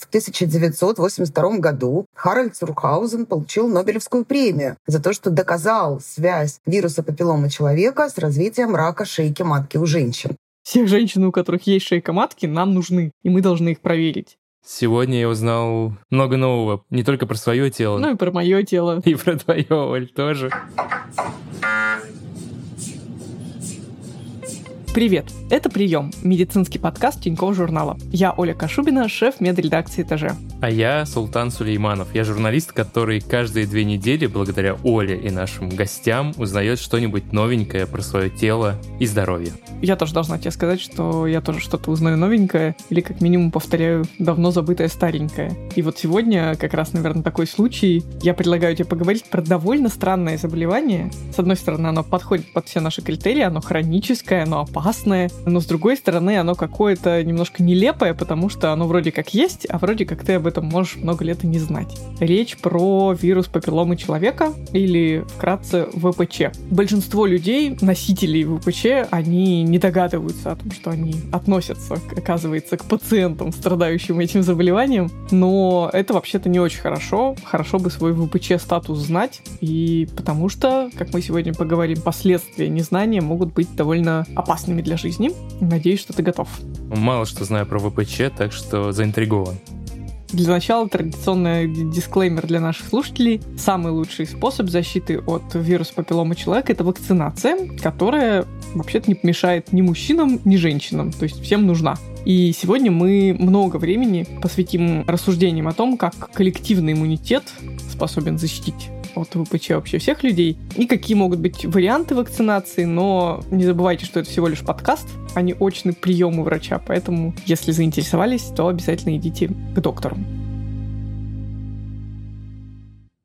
в 1982 году Харальд Цурхаузен получил Нобелевскую премию за то, что доказал связь вируса папиллома человека с развитием рака шейки матки у женщин. Всех женщин, у которых есть шейка матки, нам нужны, и мы должны их проверить. Сегодня я узнал много нового, не только про свое тело. Ну и про мое тело. И про твое, Оль, тоже. Привет! Это «Прием» — медицинский подкаст Тинькофф журнала. Я Оля Кашубина, шеф медредакции «Этаже». А я Султан Сулейманов. Я журналист, который каждые две недели, благодаря Оле и нашим гостям, узнает что-нибудь новенькое про свое тело и здоровье. Я тоже должна тебе сказать, что я тоже что-то узнаю новенькое, или как минимум повторяю давно забытое старенькое. И вот сегодня как раз, наверное, такой случай. Я предлагаю тебе поговорить про довольно странное заболевание. С одной стороны, оно подходит под все наши критерии, оно хроническое, оно опасное, опасное, но с другой стороны оно какое-то немножко нелепое, потому что оно вроде как есть, а вроде как ты об этом можешь много лет и не знать. Речь про вирус папилломы человека или вкратце ВПЧ. Большинство людей, носителей ВПЧ, они не догадываются о том, что они относятся, оказывается, к пациентам, страдающим этим заболеванием, но это вообще-то не очень хорошо. Хорошо бы свой ВПЧ статус знать, и потому что, как мы сегодня поговорим, последствия незнания могут быть довольно опасными опасными для жизни. Надеюсь, что ты готов. Мало что знаю про ВПЧ, так что заинтригован. Для начала традиционный дисклеймер для наших слушателей. Самый лучший способ защиты от вируса папиллома человека – это вакцинация, которая вообще-то не помешает ни мужчинам, ни женщинам. То есть всем нужна. И сегодня мы много времени посвятим рассуждениям о том, как коллективный иммунитет способен защитить от ВПЧ вообще всех людей, и какие могут быть варианты вакцинации, но не забывайте, что это всего лишь подкаст, а не очный прием у врача, поэтому если заинтересовались, то обязательно идите к доктору.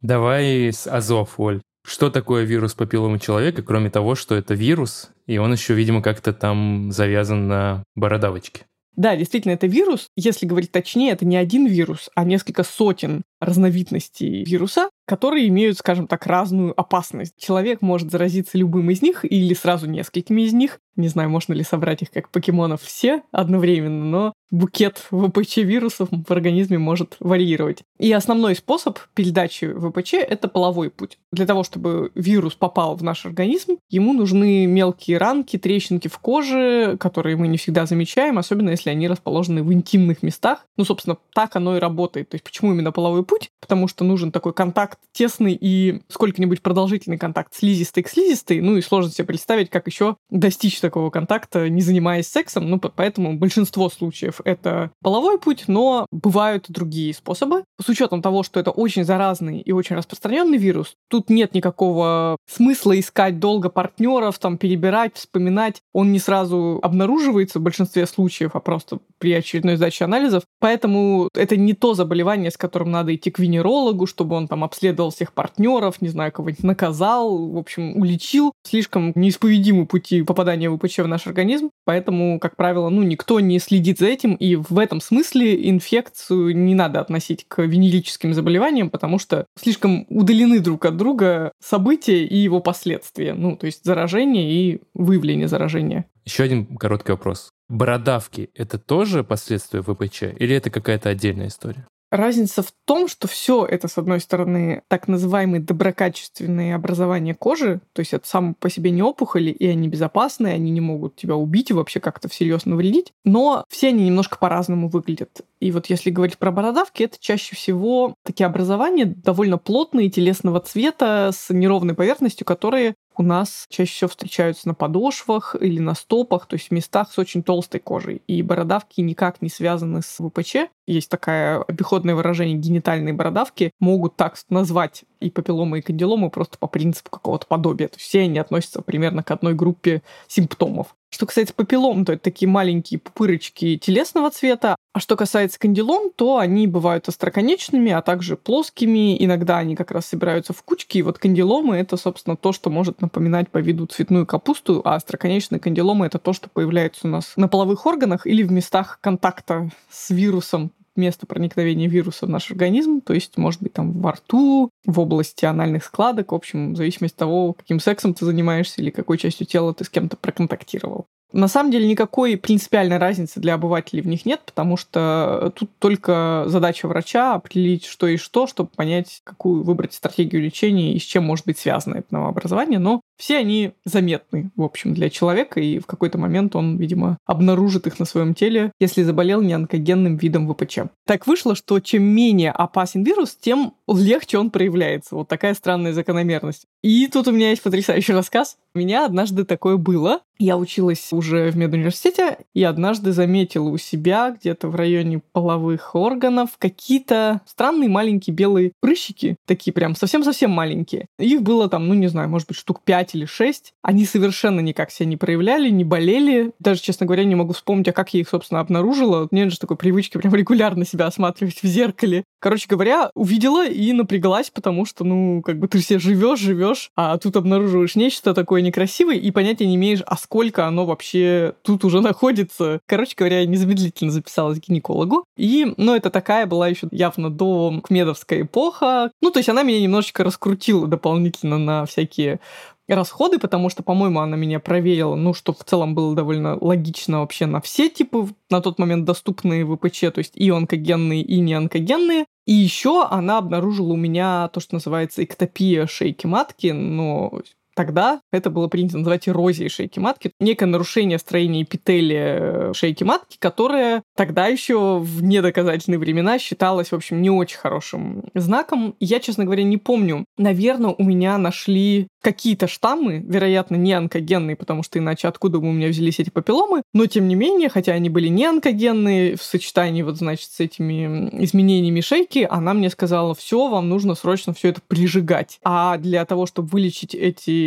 Давай с Азов, Оль. Что такое вирус папилломы человека, кроме того, что это вирус, и он еще, видимо, как-то там завязан на бородавочке? Да, действительно, это вирус. Если говорить точнее, это не один вирус, а несколько сотен разновидностей вируса, которые имеют, скажем так, разную опасность. Человек может заразиться любым из них или сразу несколькими из них. Не знаю, можно ли собрать их как покемонов все одновременно, но букет ВПЧ вирусов в организме может варьировать. И основной способ передачи ВПЧ — это половой путь. Для того, чтобы вирус попал в наш организм, ему нужны мелкие ранки, трещинки в коже, которые мы не всегда замечаем, особенно если они расположены в интимных местах. Ну, собственно, так оно и работает. То есть почему именно половой путь? Потому что нужен такой контакт тесный и сколько-нибудь продолжительный контакт слизистой к слизистой. Ну и сложно себе представить, как еще достичь такого контакта, не занимаясь сексом. Ну, поэтому большинство случаев это половой путь, но бывают другие способы. С учетом того, что это очень заразный и очень распространенный вирус, тут нет никакого смысла искать долго партнеров, там перебирать, вспоминать. Он не сразу обнаруживается в большинстве случаев, а просто при очередной сдаче анализов. Поэтому это не то заболевание, с которым надо идти к венерологу, чтобы он там обследовал всех партнеров, не знаю, кого-нибудь наказал, в общем, уличил. Слишком неисповедимы пути попадания ВПЧ в наш организм. Поэтому, как правило, ну, никто не следит за этим, и в этом смысле инфекцию не надо относить к венерическим заболеваниям, потому что слишком удалены друг от друга события и его последствия. Ну, то есть заражение и выявление заражения. Еще один короткий вопрос. Бородавки – это тоже последствия ВПЧ или это какая-то отдельная история? Разница в том, что все это, с одной стороны, так называемые доброкачественные образования кожи, то есть это сам по себе не опухоли, и они безопасные, они не могут тебя убить и вообще как-то всерьез навредить, но все они немножко по-разному выглядят. И вот если говорить про бородавки, это чаще всего такие образования довольно плотные, телесного цвета, с неровной поверхностью, которые у нас чаще всего встречаются на подошвах или на стопах, то есть в местах с очень толстой кожей. И бородавки никак не связаны с ВПЧ. Есть такое обиходное выражение генитальные бородавки. Могут так назвать и папилломы, и кандиломы просто по принципу какого-то подобия. То есть все они относятся примерно к одной группе симптомов. Что касается папиллом, то это такие маленькие пупырочки телесного цвета. А что касается кандилом, то они бывают остроконечными, а также плоскими. Иногда они как раз собираются в кучки. И вот кандиломы — это, собственно, то, что может напоминать по виду цветную капусту, а остроконечные кандиломы — это то, что появляется у нас на половых органах или в местах контакта с вирусом место проникновения вируса в наш организм, то есть, может быть, там во рту, в области анальных складок, в общем, в зависимости от того, каким сексом ты занимаешься или какой частью тела ты с кем-то проконтактировал. На самом деле никакой принципиальной разницы для обывателей в них нет, потому что тут только задача врача определить, что и что, чтобы понять, какую выбрать стратегию лечения и с чем может быть связано это новообразование. Но все они заметны, в общем, для человека, и в какой-то момент он, видимо, обнаружит их на своем теле, если заболел неонкогенным видом ВПЧ. Так вышло, что чем менее опасен вирус, тем легче он проявляется. Вот такая странная закономерность. И тут у меня есть потрясающий рассказ. У меня однажды такое было. Я училась уже в медуниверситете и однажды заметила у себя где-то в районе половых органов какие-то странные маленькие белые прыщики, такие прям совсем-совсем маленькие. Их было там, ну не знаю, может быть, штук 5 или 6. Они совершенно никак себя не проявляли, не болели. Даже, честно говоря, не могу вспомнить, а как я их, собственно, обнаружила. Нет же такой привычки прям регулярно себя осматривать в зеркале. Короче говоря, увидела и напряглась, потому что, ну, как бы ты все живешь, живешь, а тут обнаруживаешь нечто такое некрасивое, и понятия не имеешь, а сколько оно вообще тут уже находится. Короче говоря, я незамедлительно записалась к гинекологу. И, ну, это такая была еще явно до кмедовская эпоха. Ну, то есть она меня немножечко раскрутила дополнительно на всякие расходы, потому что, по-моему, она меня проверила, ну, что в целом было довольно логично вообще на все типы на тот момент доступные ВПЧ, то есть и онкогенные, и неонкогенные. И еще она обнаружила у меня то, что называется эктопия шейки матки, но Тогда это было принято называть эрозией шейки матки, некое нарушение строения эпителия шейки матки, которое тогда еще в недоказательные времена считалось, в общем, не очень хорошим знаком. Я, честно говоря, не помню. Наверное, у меня нашли какие-то штаммы, вероятно, не онкогенные, потому что иначе откуда бы у меня взялись эти папилломы, но тем не менее, хотя они были не онкогенные, в сочетании вот, значит, с этими изменениями шейки, она мне сказала, все, вам нужно срочно все это прижигать. А для того, чтобы вылечить эти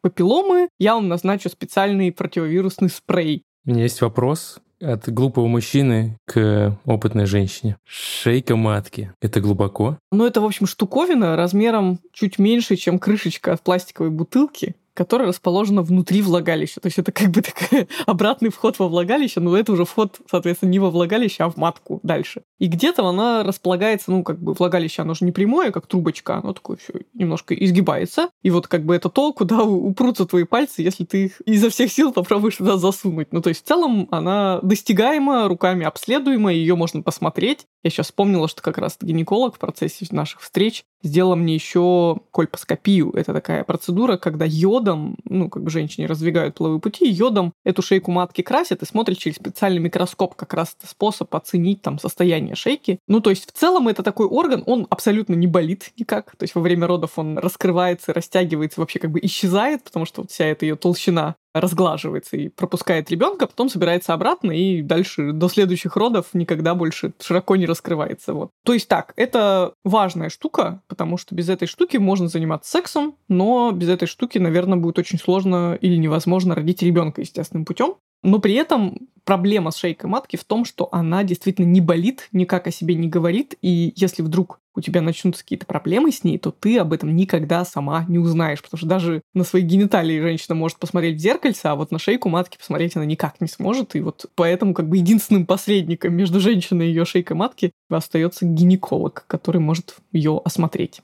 папилломы, я вам назначу специальный противовирусный спрей. У меня есть вопрос от глупого мужчины к опытной женщине. Шейка матки. Это глубоко? Ну, это, в общем, штуковина размером чуть меньше, чем крышечка от пластиковой бутылки которая расположена внутри влагалища. То есть это как бы такой обратный вход во влагалище, но это уже вход, соответственно, не во влагалище, а в матку дальше. И где-то она располагается, ну, как бы влагалище, оно же не прямое, как трубочка, оно такое все немножко изгибается. И вот как бы это то, куда упрутся твои пальцы, если ты их изо всех сил попробуешь туда засунуть. Ну, то есть в целом она достигаема, руками обследуема, ее можно посмотреть. Я сейчас вспомнила, что как раз гинеколог в процессе наших встреч сделала мне еще кольпоскопию. Это такая процедура, когда йодом, ну, как бы женщине раздвигают половые пути, йодом эту шейку матки красят и смотрят через специальный микроскоп как раз способ оценить там состояние шейки. Ну, то есть в целом это такой орган, он абсолютно не болит никак. То есть во время родов он раскрывается, растягивается, вообще как бы исчезает, потому что вот вся эта ее толщина разглаживается и пропускает ребенка, потом собирается обратно и дальше до следующих родов никогда больше широко не раскрывается. Вот. То есть так, это важная штука, потому что без этой штуки можно заниматься сексом, но без этой штуки, наверное, будет очень сложно или невозможно родить ребенка естественным путем. Но при этом проблема с шейкой матки в том, что она действительно не болит, никак о себе не говорит, и если вдруг у тебя начнутся какие-то проблемы с ней, то ты об этом никогда сама не узнаешь, потому что даже на свои гениталии женщина может посмотреть в зеркальце, а вот на шейку матки посмотреть она никак не сможет, и вот поэтому как бы единственным посредником между женщиной и ее шейкой матки остается гинеколог, который может ее осмотреть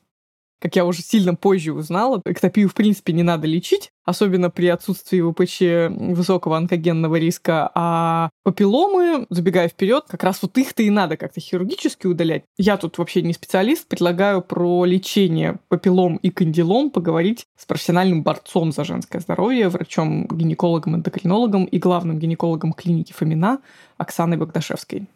как я уже сильно позже узнала, эктопию в принципе не надо лечить, особенно при отсутствии ВПЧ высокого онкогенного риска, а папилломы, забегая вперед, как раз вот их-то и надо как-то хирургически удалять. Я тут вообще не специалист, предлагаю про лечение папиллом и кандилом поговорить с профессиональным борцом за женское здоровье, врачом-гинекологом, эндокринологом и главным гинекологом клиники Фомина Оксаной Богдашевской.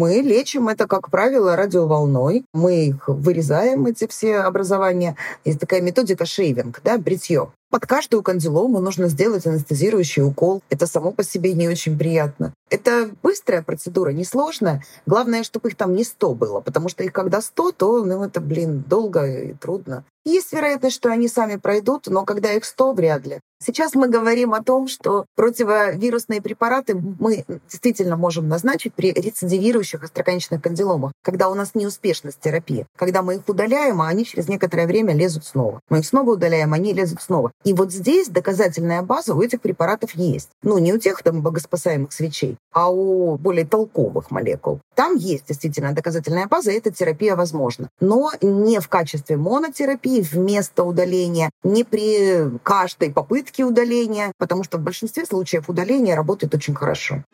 Мы лечим это, как правило, радиоволной. Мы их вырезаем, эти все образования. Есть такая методика шейвинг, да, бритье. Под каждую кандилому нужно сделать анестезирующий укол. Это само по себе не очень приятно. Это быстрая процедура, несложная. Главное, чтобы их там не 100 было, потому что их когда 100, то ну, это, блин, долго и трудно. Есть вероятность, что они сами пройдут, но когда их 100, вряд ли. Сейчас мы говорим о том, что противовирусные препараты мы действительно можем назначить при рецидивирующих остроконечных кандиломах, когда у нас неуспешность терапии. Когда мы их удаляем, а они через некоторое время лезут снова. Мы их снова удаляем, они лезут снова. И вот здесь доказательная база у этих препаратов есть. Ну, не у тех там богоспасаемых свечей, а у более толковых молекул. Там есть действительно доказательная база, и эта терапия возможна. Но не в качестве монотерапии вместо удаления, не при каждой попытке удаления, потому что в большинстве случаев удаление работает очень хорошо.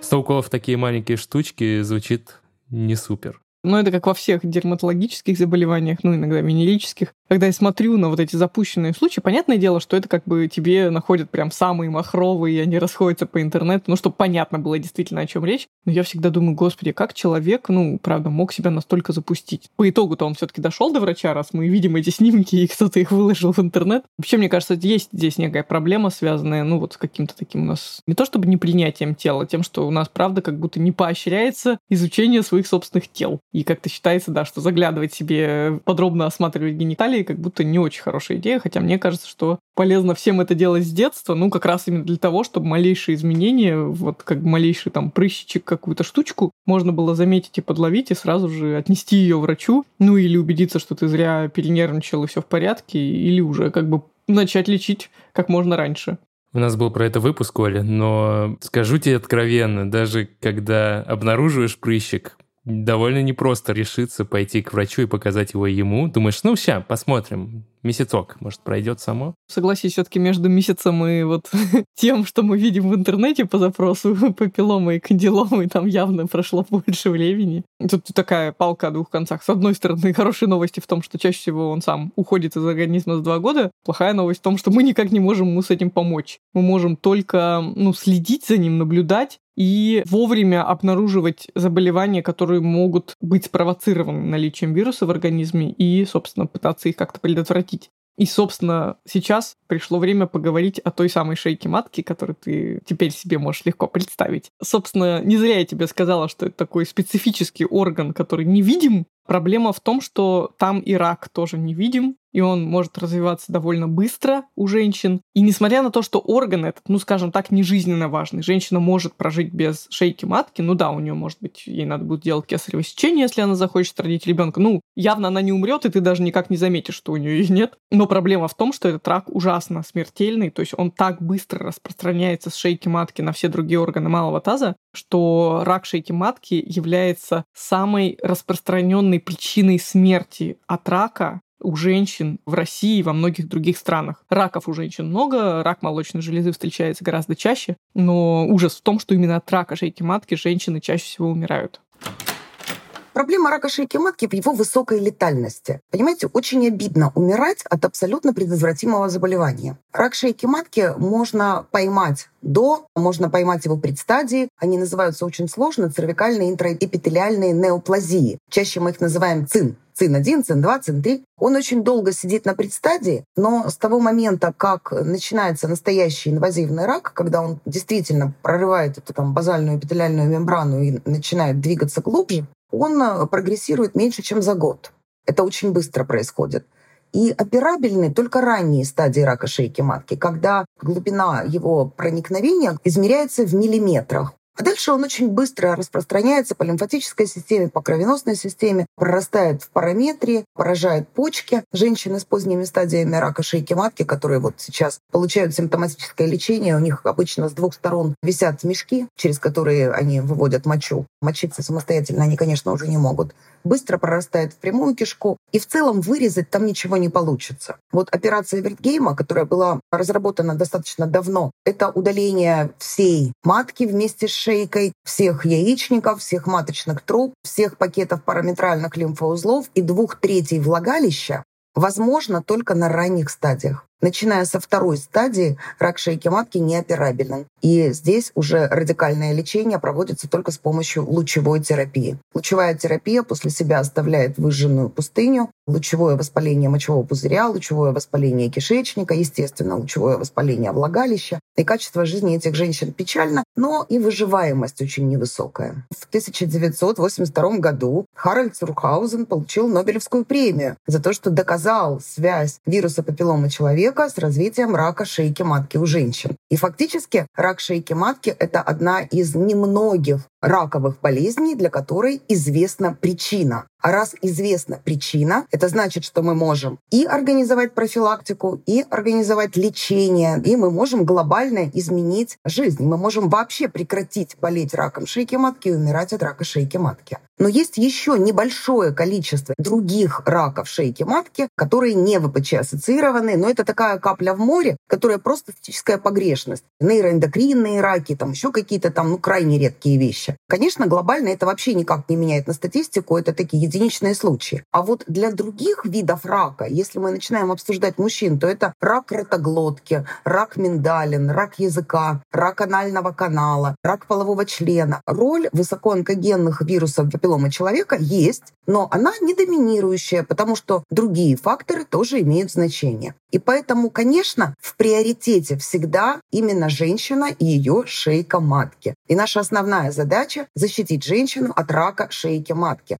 100 уколов такие маленькие штучки звучит не супер. Но это как во всех дерматологических заболеваниях, ну, иногда венерических когда я смотрю на вот эти запущенные случаи, понятное дело, что это как бы тебе находят прям самые махровые, и они расходятся по интернету, ну, чтобы понятно было действительно, о чем речь. Но я всегда думаю, господи, как человек, ну, правда, мог себя настолько запустить. По итогу-то он все-таки дошел до врача, раз мы видим эти снимки, и кто-то их выложил в интернет. Вообще, мне кажется, есть здесь некая проблема, связанная, ну, вот с каким-то таким у нас, не то чтобы непринятием тела, тем, что у нас, правда, как будто не поощряется изучение своих собственных тел. И как-то считается, да, что заглядывать себе, подробно осматривать гениталии, как будто не очень хорошая идея, хотя мне кажется, что полезно всем это делать с детства, ну, как раз именно для того, чтобы малейшие изменения, вот как малейший там прыщичек, какую-то штучку, можно было заметить и подловить, и сразу же отнести ее врачу, ну, или убедиться, что ты зря перенервничал и все в порядке, или уже как бы начать лечить как можно раньше. У нас был про это выпуск, Оля, но скажу тебе откровенно, даже когда обнаруживаешь прыщик, довольно непросто решиться пойти к врачу и показать его ему. Думаешь, ну, сейчас, посмотрим, месяцок, может, пройдет само. Согласись, все-таки между месяцем и вот тем, что мы видим в интернете по запросу папилломы и кандиломы, там явно прошло больше времени. Тут такая палка о двух концах. С одной стороны, хорошие новости в том, что чаще всего он сам уходит из организма за два года. Плохая новость в том, что мы никак не можем ему с этим помочь. Мы можем только ну, следить за ним, наблюдать, и вовремя обнаруживать заболевания, которые могут быть спровоцированы наличием вируса в организме, и, собственно, пытаться их как-то предотвратить. И, собственно, сейчас пришло время поговорить о той самой шейке матки, которую ты теперь себе можешь легко представить. Собственно, не зря я тебе сказала, что это такой специфический орган, который невидим. Проблема в том, что там и рак тоже невидим, и он может развиваться довольно быстро у женщин. И несмотря на то, что орган этот, ну, скажем так, не жизненно важный, женщина может прожить без шейки матки, ну да, у нее, может быть, ей надо будет делать кесарево сечение, если она захочет родить ребенка. Ну, явно она не умрет, и ты даже никак не заметишь, что у нее ее нет. Но проблема в том, что этот рак ужасно смертельный, то есть он так быстро распространяется с шейки матки на все другие органы малого таза, что рак шейки матки является самой распространенной причиной смерти от рака у женщин в России и во многих других странах. Раков у женщин много, рак молочной железы встречается гораздо чаще, но ужас в том, что именно от рака шейки матки женщины чаще всего умирают. Проблема рака шейки матки в его высокой летальности. Понимаете, очень обидно умирать от абсолютно предотвратимого заболевания. Рак шейки матки можно поймать до, можно поймать его предстадии. Они называются очень сложно цервикальные интраэпителиальные неоплазии. Чаще мы их называем ЦИН. ЦИН-1, ЦИН-2, ЦИН-3. Он очень долго сидит на предстадии, но с того момента, как начинается настоящий инвазивный рак, когда он действительно прорывает эту там базальную эпителиальную мембрану и начинает двигаться глубже, он э, прогрессирует меньше, чем за год. Это очень быстро происходит. И операбельны только ранние стадии рака шейки матки, когда глубина его проникновения измеряется в миллиметрах. А дальше он очень быстро распространяется по лимфатической системе, по кровеносной системе, прорастает в параметрии, поражает почки. Женщины с поздними стадиями рака шейки матки, которые вот сейчас получают симптоматическое лечение, у них обычно с двух сторон висят мешки, через которые они выводят мочу. Мочиться самостоятельно они, конечно, уже не могут быстро прорастает в прямую кишку, и в целом вырезать там ничего не получится. Вот операция Вертгейма, которая была разработана достаточно давно, это удаление всей матки вместе с шейкой, всех яичников, всех маточных труб, всех пакетов параметральных лимфоузлов и двух третей влагалища возможно только на ранних стадиях. Начиная со второй стадии, рак шейки матки неоперабелен. И здесь уже радикальное лечение проводится только с помощью лучевой терапии. Лучевая терапия после себя оставляет выжженную пустыню, лучевое воспаление мочевого пузыря, лучевое воспаление кишечника, естественно, лучевое воспаление влагалища. И качество жизни этих женщин печально, но и выживаемость очень невысокая. В 1982 году Харальд Цурхаузен получил Нобелевскую премию за то, что доказал связь вируса папиллома человека человека с развитием рака шейки матки у женщин. И фактически рак шейки матки — это одна из немногих раковых болезней, для которой известна причина. А раз известна причина, это значит, что мы можем и организовать профилактику, и организовать лечение, и мы можем глобально изменить жизнь. Мы можем вообще прекратить болеть раком шейки матки и умирать от рака шейки матки. Но есть еще небольшое количество других раков шейки матки, которые не ВПЧ-ассоциированы, но это такая капля в море, которая просто статистическая погрешность. Нейроэндокринные раки, там еще какие-то там ну, крайне редкие вещи. Конечно, глобально это вообще никак не меняет на статистику, это такие единичные случаи. А вот для других видов рака, если мы начинаем обсуждать мужчин, то это рак ротоглотки, рак миндалин, рак языка, рак анального канала, рак полового члена. Роль высокоонкогенных вирусов папилломы человека есть, но она не доминирующая, потому что другие факторы тоже имеют значение. И поэтому, конечно, в приоритете всегда именно женщина и ее шейка матки. И наша основная задача — защитить женщину от рака шейки матки.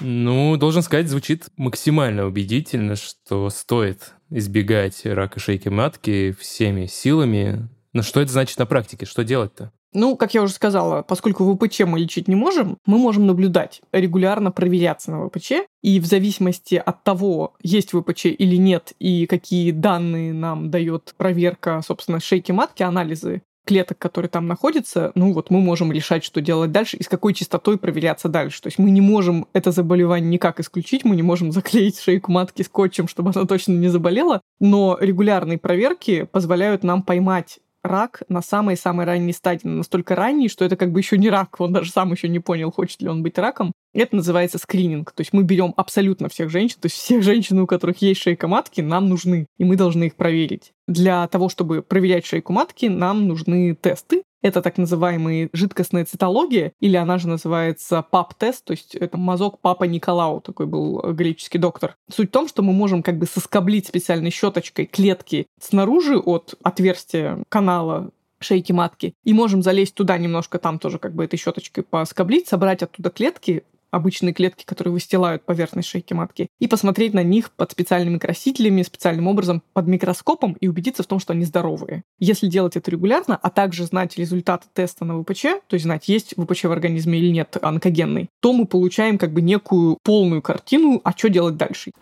Ну, должен сказать, звучит максимально убедительно, что стоит избегать рака шейки матки всеми силами. Но что это значит на практике? Что делать-то? Ну, как я уже сказала, поскольку ВПЧ мы лечить не можем, мы можем наблюдать, регулярно проверяться на ВПЧ, и в зависимости от того, есть ВПЧ или нет, и какие данные нам дает проверка, собственно, шейки матки, анализы клеток, которые там находятся, ну вот мы можем решать, что делать дальше и с какой частотой проверяться дальше. То есть мы не можем это заболевание никак исключить, мы не можем заклеить шейку матки скотчем, чтобы она точно не заболела, но регулярные проверки позволяют нам поймать рак на самой-самой ранней стадии, настолько ранней, что это как бы еще не рак, он даже сам еще не понял, хочет ли он быть раком. Это называется скрининг. То есть мы берем абсолютно всех женщин, то есть все женщины, у которых есть шейка матки, нам нужны, и мы должны их проверить. Для того, чтобы проверять шейку матки, нам нужны тесты. Это так называемая жидкостная цитология, или она же называется ПАП-тест, то есть это мазок Папа Николау, такой был греческий доктор. Суть в том, что мы можем как бы соскоблить специальной щеточкой клетки снаружи от отверстия канала шейки матки, и можем залезть туда немножко, там тоже как бы этой щеточкой поскоблить, собрать оттуда клетки, обычные клетки, которые выстилают поверхность шейки матки, и посмотреть на них под специальными красителями, специальным образом под микроскопом и убедиться в том, что они здоровые. Если делать это регулярно, а также знать результаты теста на ВПЧ, то есть знать, есть ВПЧ в организме или нет онкогенный, то мы получаем как бы некую полную картину, а что делать дальше.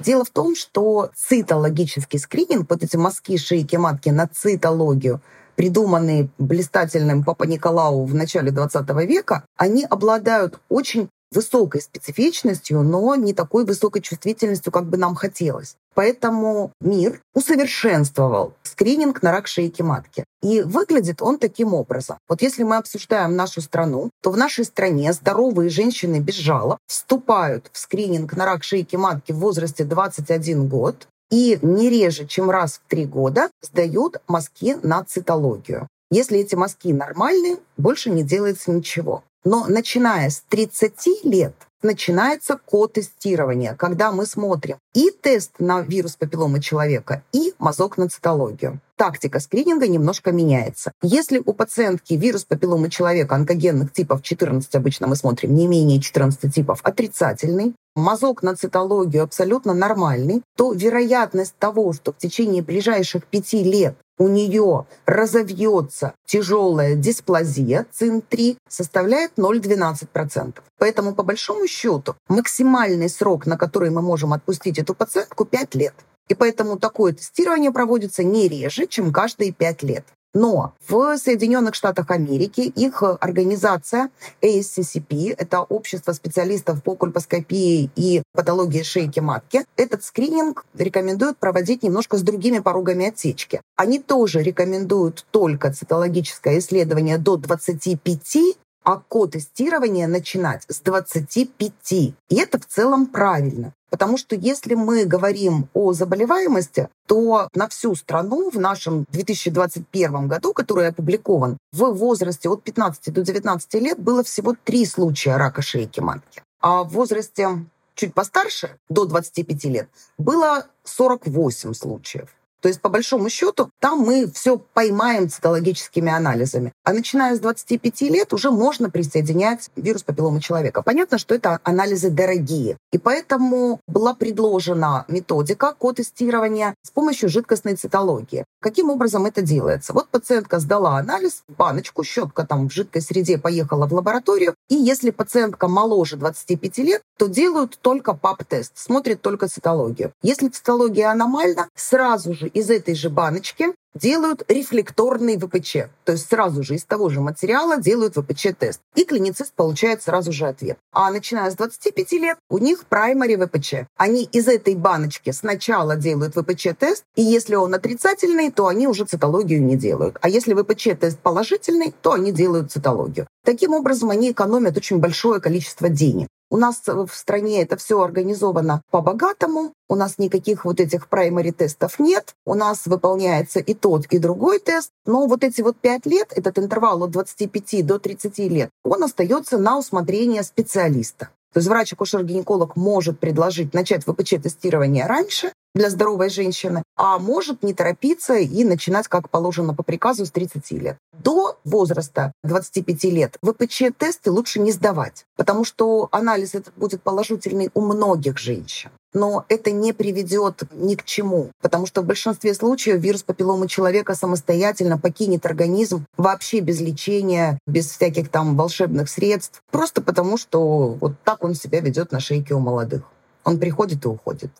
Дело в том, что цитологический скрининг, вот эти мазки шейки матки на цитологию, придуманные блистательным Папа Николау в начале 20 века, они обладают очень высокой специфичностью, но не такой высокой чувствительностью, как бы нам хотелось. Поэтому мир усовершенствовал скрининг на рак шейки матки. И выглядит он таким образом. Вот если мы обсуждаем нашу страну, то в нашей стране здоровые женщины без жалоб вступают в скрининг на рак шейки матки в возрасте 21 год, и не реже, чем раз в три года сдают мазки на цитологию. Если эти мазки нормальные, больше не делается ничего. Но начиная с 30 лет начинается ко-тестирование, когда мы смотрим и тест на вирус папилломы человека, и мазок на цитологию. Тактика скрининга немножко меняется. Если у пациентки вирус папилломы человека онкогенных типов 14, обычно мы смотрим не менее 14 типов, отрицательный, мазок на цитологию абсолютно нормальный, то вероятность того, что в течение ближайших пяти лет у нее разовьется тяжелая дисплазия ЦИН-3, составляет 0,12%. Поэтому, по большому счету, максимальный срок, на который мы можем отпустить эту пациентку, 5 лет. И поэтому такое тестирование проводится не реже, чем каждые 5 лет. Но в Соединенных Штатах Америки их организация ASCCP, это общество специалистов по кольпоскопии и патологии шейки матки, этот скрининг рекомендуют проводить немножко с другими порогами отсечки. Они тоже рекомендуют только цитологическое исследование до 25 а ко-тестирование начинать с 25. И это в целом правильно. Потому что если мы говорим о заболеваемости, то на всю страну в нашем 2021 году, который опубликован, в возрасте от 15 до 19 лет было всего три случая рака шейки матки. А в возрасте чуть постарше, до 25 лет, было 48 случаев. То есть, по большому счету, там мы все поймаем цитологическими анализами. А начиная с 25 лет уже можно присоединять вирус папилломы человека. Понятно, что это анализы дорогие. И поэтому была предложена методика ко-тестирования с помощью жидкостной цитологии. Каким образом это делается? Вот пациентка сдала анализ, баночку, щетка там в жидкой среде поехала в лабораторию, и если пациентка моложе 25 лет, то делают только ПАП-тест, смотрят только цитологию. Если цитология аномальна, сразу же из этой же баночки делают рефлекторный ВПЧ. То есть сразу же из того же материала делают ВПЧ-тест. И клиницист получает сразу же ответ. А начиная с 25 лет у них праймари ВПЧ. Они из этой баночки сначала делают ВПЧ-тест, и если он отрицательный, то они уже цитологию не делают. А если ВПЧ-тест положительный, то они делают цитологию. Таким образом, они экономят очень большое количество денег. У нас в стране это все организовано по-богатому. У нас никаких вот этих праймари тестов нет. У нас выполняется и тот, и другой тест. Но вот эти вот пять лет, этот интервал от 25 до 30 лет, он остается на усмотрение специалиста. То есть врач-акушер-гинеколог может предложить начать ВПЧ-тестирование раньше для здоровой женщины, а может не торопиться и начинать, как положено по приказу, с 30 лет. До возраста 25 лет ВПЧ-тесты лучше не сдавать, потому что анализ этот будет положительный у многих женщин но это не приведет ни к чему, потому что в большинстве случаев вирус папилломы человека самостоятельно покинет организм вообще без лечения, без всяких там волшебных средств, просто потому что вот так он себя ведет на шейке у молодых. Он приходит и уходит.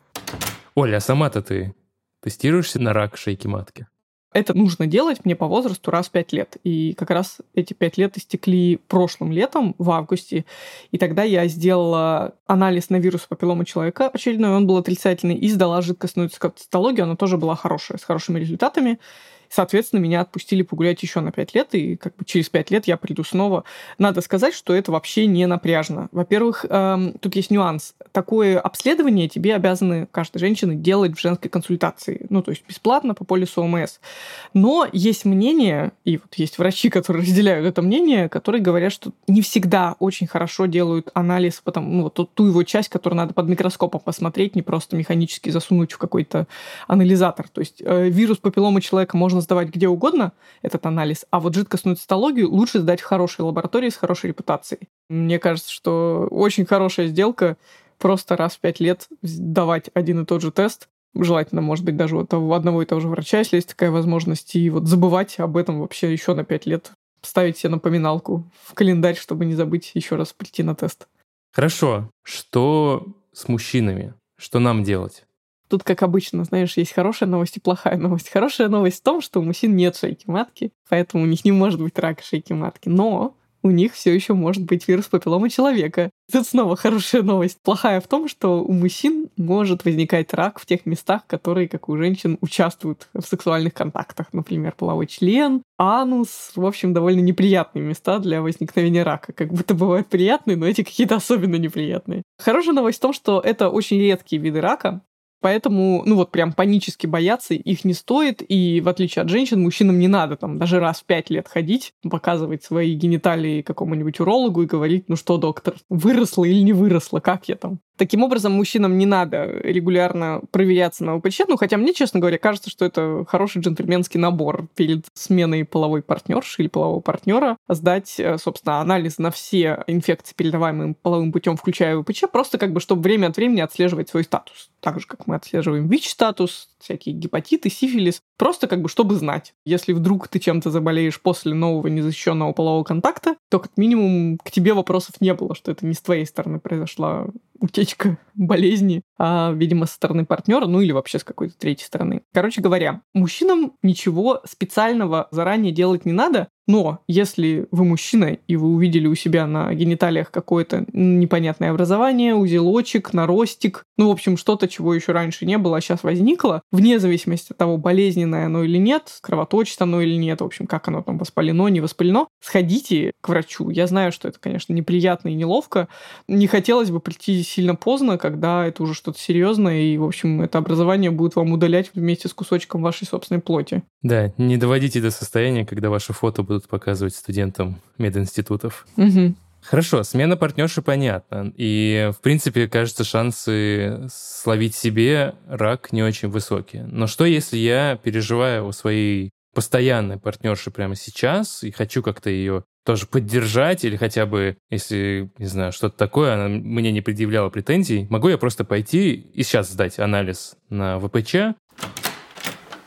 Оля, а сама-то ты тестируешься на рак шейки матки? Это нужно делать мне по возрасту раз в пять лет. И как раз эти пять лет истекли прошлым летом, в августе. И тогда я сделала анализ на вирус папиллома человека очередной, он был отрицательный, и сдала жидкостную цитологию, она тоже была хорошая, с хорошими результатами. Соответственно, меня отпустили погулять еще на 5 лет, и как бы через 5 лет я приду снова. Надо сказать, что это вообще не напряжно. Во-первых, эм, тут есть нюанс. Такое обследование тебе обязаны каждая женщина делать в женской консультации. Ну, то есть бесплатно по полису ОМС. Но есть мнение, и вот есть врачи, которые разделяют это мнение, которые говорят, что не всегда очень хорошо делают анализ, потому, ну, вот ту, ту его часть, которую надо под микроскопом посмотреть, не просто механически засунуть в какой-то анализатор. То есть э, вирус папилломы человека можно можно сдавать где угодно этот анализ, а вот жидкостную цитологию лучше сдать в хорошей лаборатории с хорошей репутацией. Мне кажется, что очень хорошая сделка просто раз в пять лет давать один и тот же тест, желательно, может быть, даже вот у одного и того же врача, если есть такая возможность, и вот забывать об этом вообще еще на пять лет, ставить себе напоминалку в календарь, чтобы не забыть еще раз прийти на тест. Хорошо. Что с мужчинами? Что нам делать? Тут, как обычно, знаешь, есть хорошая новость и плохая новость. Хорошая новость в том, что у мужчин нет шейки матки, поэтому у них не может быть рака шейки матки. Но у них все еще может быть вирус папиллома человека. Тут снова хорошая новость. Плохая в том, что у мужчин может возникать рак в тех местах, которые, как у женщин, участвуют в сексуальных контактах. Например, половой член, анус. В общем, довольно неприятные места для возникновения рака. Как будто бывают приятные, но эти какие-то особенно неприятные. Хорошая новость в том, что это очень редкие виды рака. Поэтому, ну вот прям панически бояться их не стоит, и в отличие от женщин, мужчинам не надо там даже раз в пять лет ходить, показывать свои гениталии какому-нибудь урологу и говорить, ну что, доктор, выросла или не выросла, как я там? Таким образом, мужчинам не надо регулярно проверяться на ВПЧ, ну хотя мне, честно говоря, кажется, что это хороший джентльменский набор перед сменой половой партнерши или полового партнера сдать, э, собственно, анализ на все инфекции, передаваемые половым путем, включая ВПЧ, просто как бы, чтобы время от времени отслеживать свой статус. Так же, как мы отслеживаем ВИЧ-статус, всякие гепатиты, сифилис, просто как бы чтобы знать. Если вдруг ты чем-то заболеешь после нового незащищенного полового контакта, то как минимум к тебе вопросов не было, что это не с твоей стороны произошла утечка болезни, а, видимо, со стороны партнера, ну или вообще с какой-то третьей стороны. Короче говоря, мужчинам ничего специального заранее делать не надо, но если вы мужчина, и вы увидели у себя на гениталиях какое-то непонятное образование, узелочек, наростик, ну, в общем, что-то, чего еще раньше не было, а сейчас возникло, вне зависимости от того, болезненное оно или нет, кровоточит оно или нет, в общем, как оно там воспалено, не воспалено, сходите к врачу. Я знаю, что это, конечно, неприятно и неловко. Не хотелось бы прийти сильно поздно, когда это уже что-то серьезное, и, в общем, это образование будет вам удалять вместе с кусочком вашей собственной плоти. Да, не доводите до состояния, когда ваши фото будут показывать студентам мединститутов. Угу. Хорошо, смена партнерши понятно. И, в принципе, кажется, шансы словить себе рак не очень высокие. Но что, если я переживаю у своей постоянной партнерши прямо сейчас и хочу как-то ее тоже поддержать или хотя бы, если, не знаю, что-то такое, она мне не предъявляла претензий, могу я просто пойти и сейчас сдать анализ на ВПЧ?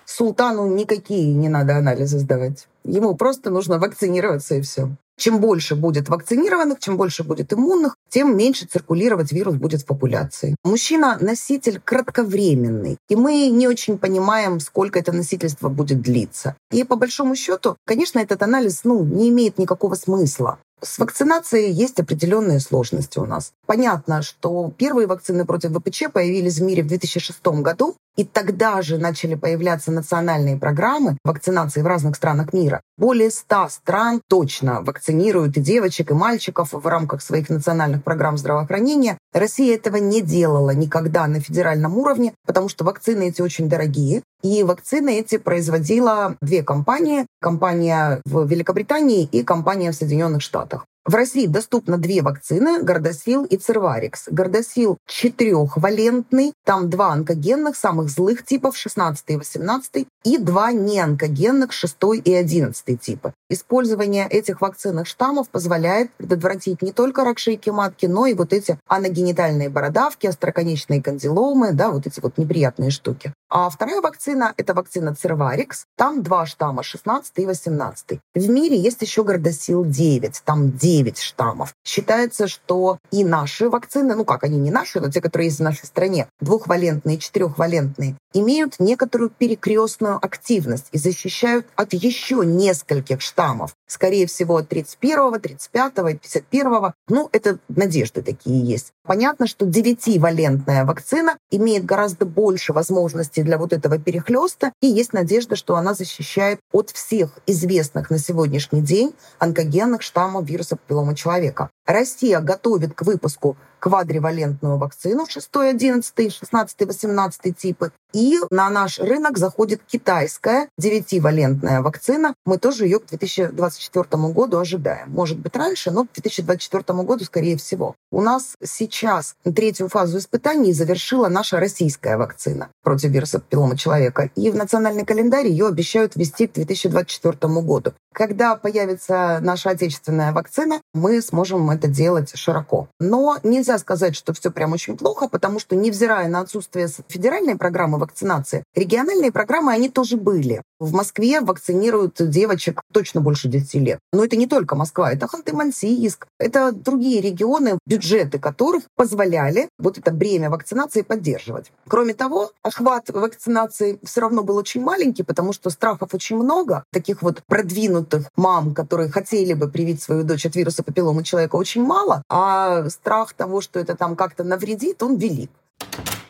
Султану никакие не надо анализы сдавать. Ему просто нужно вакцинироваться и все. Чем больше будет вакцинированных, чем больше будет иммунных, тем меньше циркулировать вирус будет в популяции. Мужчина — носитель кратковременный, и мы не очень понимаем, сколько это носительство будет длиться. И по большому счету, конечно, этот анализ ну, не имеет никакого смысла. С вакцинацией есть определенные сложности у нас. Понятно, что первые вакцины против ВПЧ появились в мире в 2006 году, и тогда же начали появляться национальные программы вакцинации в разных странах мира. Более 100 стран точно вакцинируют и девочек, и мальчиков в рамках своих национальных программ здравоохранения. Россия этого не делала никогда на федеральном уровне, потому что вакцины эти очень дорогие. И вакцины эти производила две компании. Компания в Великобритании и компания в Соединенных Штатах. В России доступно две вакцины – Гордосил и Церварикс. Гордосил четырехвалентный, там два онкогенных, самых злых типов, 16 и 18, и два неонкогенных, 6 и 11 типы. Использование этих вакцинных штаммов позволяет предотвратить не только рак шейки матки, но и вот эти аногенитальные бородавки, остроконечные кандиломы, да, вот эти вот неприятные штуки. А вторая вакцина – это вакцина Церварикс. Там два штамма, 16 и 18. В мире есть еще Гордосил 9, там 9 штаммов. Считается, что и наши вакцины, ну как, они не наши, но те, которые есть в нашей стране, двухвалентные, четырехвалентные, имеют некоторую перекрестную активность и защищают от еще нескольких штаммов. Скорее всего, от 31, 35 и 51. Ну, это надежды такие есть. Понятно, что девятивалентная вакцина имеет гораздо больше возможностей для вот этого перехлеста, и есть надежда, что она защищает от всех известных на сегодняшний день онкогенных штаммов вируса папиллома человека. Россия готовит к выпуску квадривалентную вакцину 6, 11, 16, 18 типы. И на наш рынок заходит китайская 9-валентная вакцина. Мы тоже ее к 2024 году ожидаем. Может быть раньше, но к 2024 году, скорее всего. У нас сейчас третью фазу испытаний завершила наша российская вакцина против вируса папиллома человека. И в национальный календарь ее обещают ввести к 2024 году. Когда появится наша отечественная вакцина, мы сможем это делать широко. Но нельзя сказать, что все прям очень плохо, потому что, невзирая на отсутствие федеральной программы вакцинации, региональные программы, они тоже были. В Москве вакцинируют девочек точно больше 10 лет. Но это не только Москва, это Ханты-Мансийск, это другие регионы, бюджеты которых позволяли вот это бремя вакцинации поддерживать. Кроме того, охват вакцинации все равно был очень маленький, потому что страхов очень много, таких вот продвинутых мам, которые хотели бы привить свою дочь от вируса папилломы человека, очень мало, а страх того, что это там как-то навредит, он велик.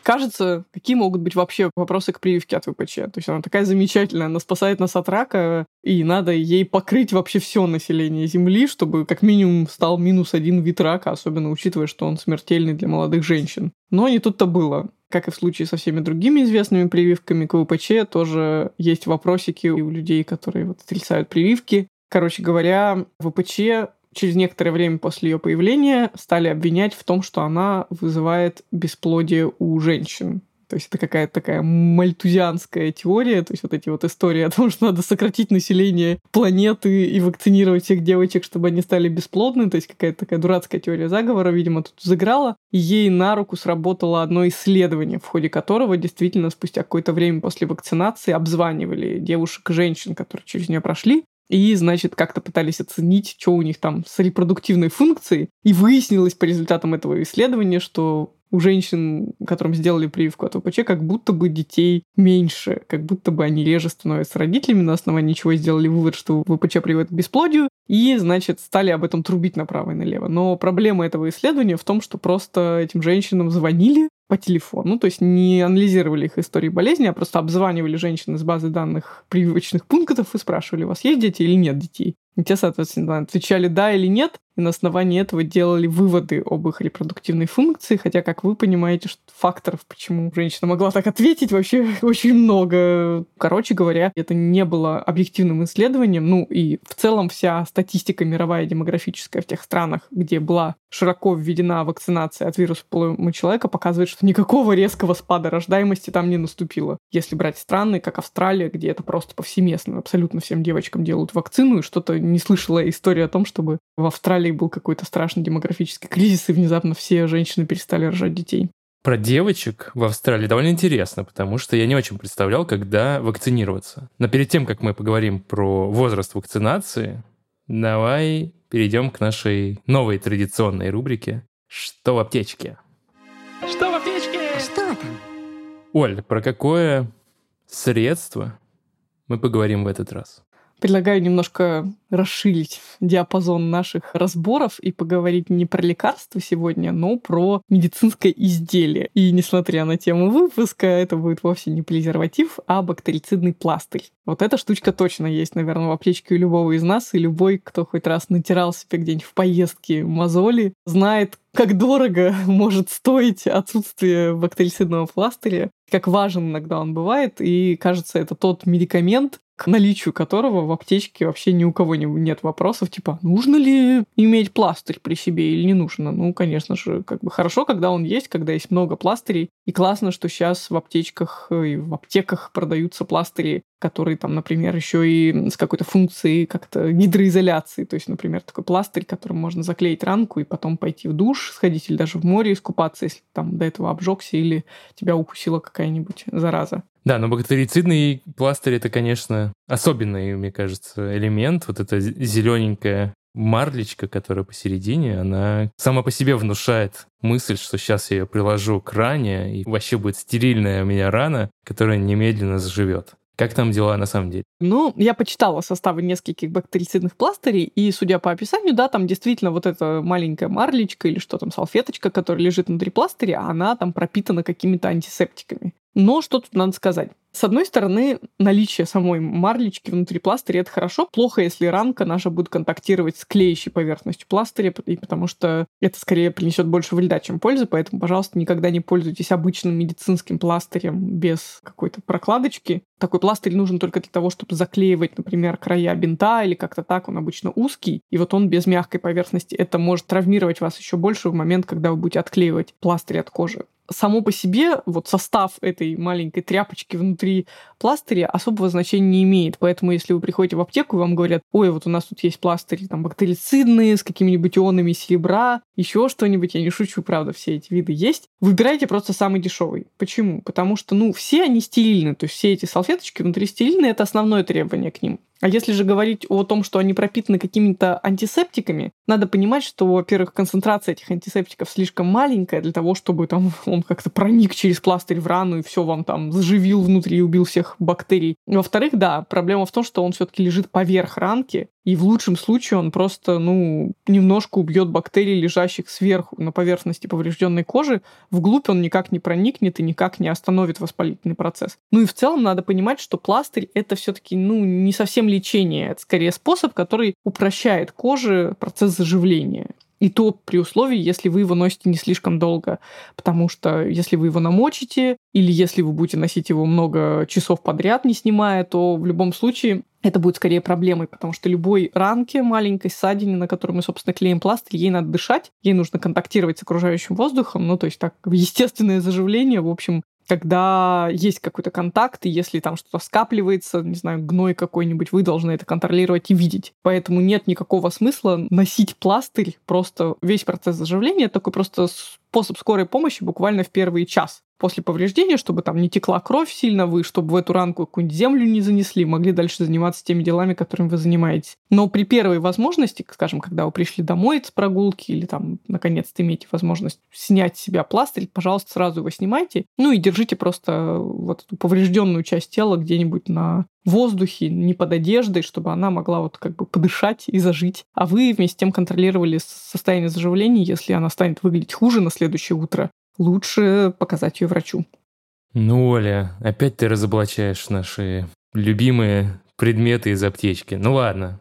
Кажется, какие могут быть вообще вопросы к прививке от ВПЧ? То есть она такая замечательная, она спасает нас от рака, и надо ей покрыть вообще все население Земли, чтобы как минимум стал минус один вид рака, особенно учитывая, что он смертельный для молодых женщин. Но не тут-то было. Как и в случае со всеми другими известными прививками к ВПЧ, тоже есть вопросики у людей, которые вот отрицают прививки. Короче говоря, ВПЧ через некоторое время после ее появления стали обвинять в том, что она вызывает бесплодие у женщин. То есть это какая-то такая мальтузианская теория, то есть вот эти вот истории о том, что надо сократить население планеты и вакцинировать всех девочек, чтобы они стали бесплодны, то есть какая-то такая дурацкая теория заговора, видимо, тут заграла. Ей на руку сработало одно исследование, в ходе которого действительно спустя какое-то время после вакцинации обзванивали девушек и женщин, которые через нее прошли, и, значит, как-то пытались оценить, что у них там с репродуктивной функцией. И выяснилось по результатам этого исследования, что у женщин, которым сделали прививку от ВПЧ, как будто бы детей меньше, как будто бы они реже становятся родителями, на основании чего сделали вывод, что ВПЧ приводит к бесплодию, и, значит, стали об этом трубить направо и налево. Но проблема этого исследования в том, что просто этим женщинам звонили, по телефону, то есть не анализировали их истории болезни, а просто обзванивали женщин из базы данных прививочных пунктов и спрашивали, у вас есть дети или нет детей. И те, соответственно, отвечали да или нет, и на основании этого делали выводы об их репродуктивной функции, хотя, как вы понимаете, факторов, почему женщина могла так ответить, вообще очень много. Короче говоря, это не было объективным исследованием, ну и в целом вся статистика мировая демографическая в тех странах, где была широко введена вакцинация от вируса полового человека, показывает, что никакого резкого спада рождаемости там не наступило. Если брать страны, как Австралия, где это просто повсеместно, абсолютно всем девочкам делают вакцину, и что-то не слышала истории о том, чтобы в Австралии был какой-то страшный демографический кризис, и внезапно все женщины перестали рожать детей. Про девочек в Австралии довольно интересно, потому что я не очень представлял, когда вакцинироваться. Но перед тем, как мы поговорим про возраст вакцинации, давай перейдем к нашей новой традиционной рубрике «Что в аптечке?». Что? Оль, про какое средство мы поговорим в этот раз? Предлагаю немножко расширить диапазон наших разборов и поговорить не про лекарства сегодня, но про медицинское изделие. И несмотря на тему выпуска, это будет вовсе не презерватив, а бактерицидный пластырь. Вот эта штучка точно есть, наверное, в аптечке у любого из нас, и любой, кто хоть раз натирал себе где-нибудь в поездке мозоли, знает, как дорого может стоить отсутствие бактерицидного пластыря, как важен иногда он бывает, и кажется, это тот медикамент, к наличию которого в аптечке вообще ни у кого не, нет вопросов, типа, нужно ли иметь пластырь при себе или не нужно. Ну, конечно же, как бы хорошо, когда он есть, когда есть много пластырей. И классно, что сейчас в аптечках и в аптеках продаются пластыри который там, например, еще и с какой-то функцией как-то гидроизоляции. То есть, например, такой пластырь, которым можно заклеить ранку и потом пойти в душ, сходить или даже в море искупаться, если там до этого обжегся или тебя укусила какая-нибудь зараза. Да, но бактерицидный пластырь это, конечно, особенный, мне кажется, элемент. Вот эта зелененькая марлечка, которая посередине, она сама по себе внушает мысль, что сейчас я ее приложу к ране, и вообще будет стерильная у меня рана, которая немедленно заживет. Как там дела на самом деле? Ну, я почитала составы нескольких бактерицидных пластырей, и, судя по описанию, да, там действительно вот эта маленькая марлечка или что там, салфеточка, которая лежит внутри пластыря, она там пропитана какими-то антисептиками. Но что тут надо сказать? С одной стороны, наличие самой марлечки внутри пластыря это хорошо. Плохо, если ранка наша будет контактировать с клеящей поверхностью пластыря, потому что это скорее принесет больше вреда, чем пользы. Поэтому, пожалуйста, никогда не пользуйтесь обычным медицинским пластырем без какой-то прокладочки. Такой пластырь нужен только для того, чтобы заклеивать, например, края бинта или как-то так. Он обычно узкий, и вот он без мягкой поверхности. Это может травмировать вас еще больше в момент, когда вы будете отклеивать пластырь от кожи само по себе вот состав этой маленькой тряпочки внутри пластыря особого значения не имеет. Поэтому если вы приходите в аптеку и вам говорят, ой, вот у нас тут есть пластыри там бактерицидные с какими-нибудь ионами серебра, еще что-нибудь, я не шучу, правда, все эти виды есть, выбирайте просто самый дешевый. Почему? Потому что, ну, все они стерильны, то есть все эти салфеточки внутри стерильны, это основное требование к ним. А если же говорить о том, что они пропитаны какими-то антисептиками, надо понимать, что, во-первых, концентрация этих антисептиков слишком маленькая для того, чтобы там он как-то проник через пластырь в рану и все вам там заживил внутри и убил всех бактерий. Во-вторых, да, проблема в том, что он все-таки лежит поверх ранки, и в лучшем случае он просто, ну, немножко убьет бактерий, лежащих сверху на поверхности поврежденной кожи. Вглубь он никак не проникнет и никак не остановит воспалительный процесс. Ну и в целом надо понимать, что пластырь это все-таки, ну, не совсем лечение. Это скорее способ, который упрощает коже процесс заживления. И то при условии, если вы его носите не слишком долго. Потому что если вы его намочите, или если вы будете носить его много часов подряд, не снимая, то в любом случае это будет скорее проблемой, потому что любой ранке, маленькой ссадине, на которой мы, собственно, клеим пластырь, ей надо дышать, ей нужно контактировать с окружающим воздухом, ну, то есть так, естественное заживление, в общем, когда есть какой-то контакт, и если там что-то скапливается, не знаю, гной какой-нибудь, вы должны это контролировать и видеть. Поэтому нет никакого смысла носить пластырь, просто весь процесс заживления, такой просто способ скорой помощи буквально в первый час после повреждения, чтобы там не текла кровь сильно вы, чтобы в эту ранку какую-нибудь землю не занесли, могли дальше заниматься теми делами, которыми вы занимаетесь. Но при первой возможности, скажем, когда вы пришли домой с прогулки или там наконец-то имеете возможность снять с себя пластырь, пожалуйста, сразу его снимайте. Ну и держите просто вот эту поврежденную часть тела где-нибудь на воздухе, не под одеждой, чтобы она могла вот как бы подышать и зажить. А вы вместе с тем контролировали состояние заживления, если она станет выглядеть хуже на следующее утро, лучше показать ее врачу. Ну, Оля, опять ты разоблачаешь наши любимые предметы из аптечки. Ну ладно.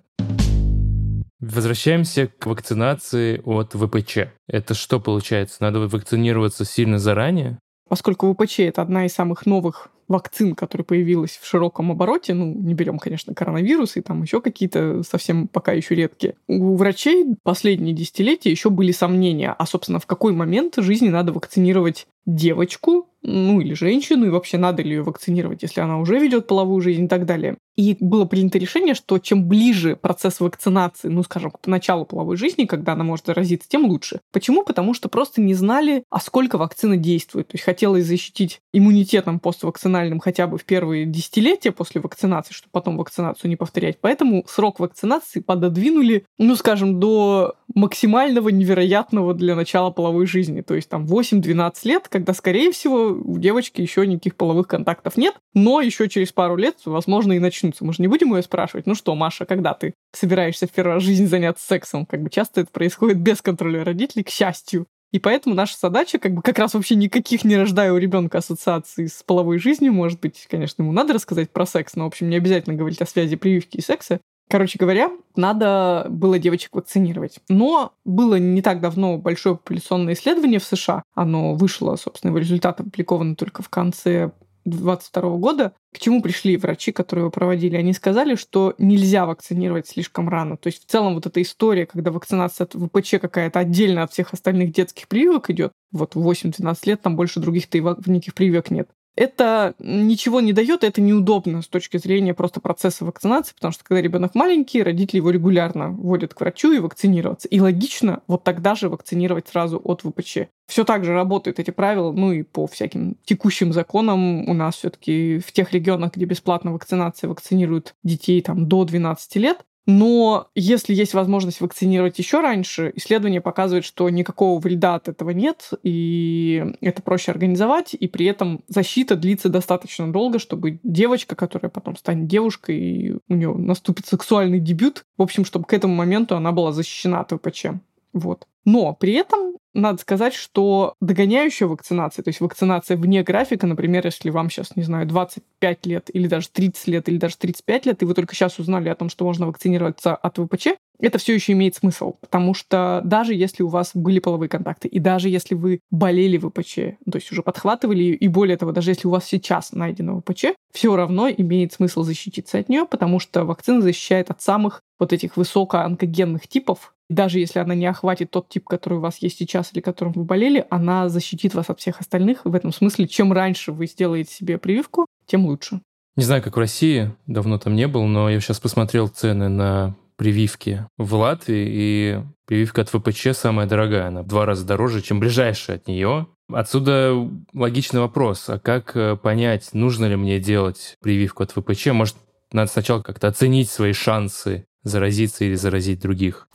Возвращаемся к вакцинации от ВПЧ. Это что получается? Надо вакцинироваться сильно заранее? Поскольку ВПЧ — это одна из самых новых вакцин, которая появилась в широком обороте, ну, не берем, конечно, коронавирус и там еще какие-то совсем пока еще редкие. У врачей последние десятилетия еще были сомнения, а, собственно, в какой момент жизни надо вакцинировать девочку, ну или женщину, и вообще надо ли ее вакцинировать, если она уже ведет половую жизнь и так далее. И было принято решение, что чем ближе процесс вакцинации, ну, скажем, к началу половой жизни, когда она может заразиться, тем лучше. Почему? Потому что просто не знали, а сколько вакцина действует. То есть хотелось защитить иммунитетом поствакцинальным хотя бы в первые десятилетия после вакцинации, чтобы потом вакцинацию не повторять. Поэтому срок вакцинации пододвинули, ну, скажем, до максимального невероятного для начала половой жизни. То есть там 8-12 лет, когда, скорее всего, у девочки еще никаких половых контактов нет, но еще через пару лет, возможно, и начнутся. Мы же не будем ее спрашивать, ну что, Маша, когда ты собираешься в первый жизни заняться сексом? Как бы часто это происходит без контроля родителей, к счастью. И поэтому наша задача, как бы как раз вообще никаких не рождая у ребенка ассоциаций с половой жизнью, может быть, конечно, ему надо рассказать про секс, но, в общем, не обязательно говорить о связи прививки и секса. Короче говоря, надо было девочек вакцинировать. Но было не так давно большое популяционное исследование в США. Оно вышло, собственно, его результаты опубликованы только в конце 2022 года. К чему пришли врачи, которые его проводили? Они сказали, что нельзя вакцинировать слишком рано. То есть в целом вот эта история, когда вакцинация от ВПЧ какая-то отдельно от всех остальных детских прививок идет, вот в 8-12 лет там больше других-то никаких прививок нет это ничего не дает, это неудобно с точки зрения просто процесса вакцинации, потому что когда ребенок маленький, родители его регулярно водят к врачу и вакцинироваться. И логично вот тогда же вакцинировать сразу от ВПЧ. Все так же работают эти правила, ну и по всяким текущим законам у нас все-таки в тех регионах, где бесплатная вакцинация вакцинируют детей там до 12 лет, но если есть возможность вакцинировать еще раньше, исследование показывает, что никакого вреда от этого нет, и это проще организовать, и при этом защита длится достаточно долго, чтобы девочка, которая потом станет девушкой, и у нее наступит сексуальный дебют, в общем, чтобы к этому моменту она была защищена от ВПЧ. Вот. Но при этом надо сказать, что догоняющая вакцинация, то есть вакцинация вне графика, например, если вам сейчас, не знаю, 25 лет или даже 30 лет или даже 35 лет, и вы только сейчас узнали о том, что можно вакцинироваться от ВПЧ, это все еще имеет смысл, потому что даже если у вас были половые контакты, и даже если вы болели ВПЧ, то есть уже подхватывали, и более того, даже если у вас сейчас найдено ВПЧ, все равно имеет смысл защититься от нее, потому что вакцина защищает от самых вот этих высокоонкогенных типов, даже если она не охватит тот тип, который у вас есть сейчас или которым вы болели, она защитит вас от всех остальных. В этом смысле, чем раньше вы сделаете себе прививку, тем лучше. Не знаю, как в России, давно там не был, но я сейчас посмотрел цены на прививки в Латвии, и прививка от ВПЧ самая дорогая, она в два раза дороже, чем ближайшая от нее. Отсюда логичный вопрос, а как э, понять, нужно ли мне делать прививку от ВПЧ? Может, надо сначала как-то оценить свои шансы заразиться или заразить других?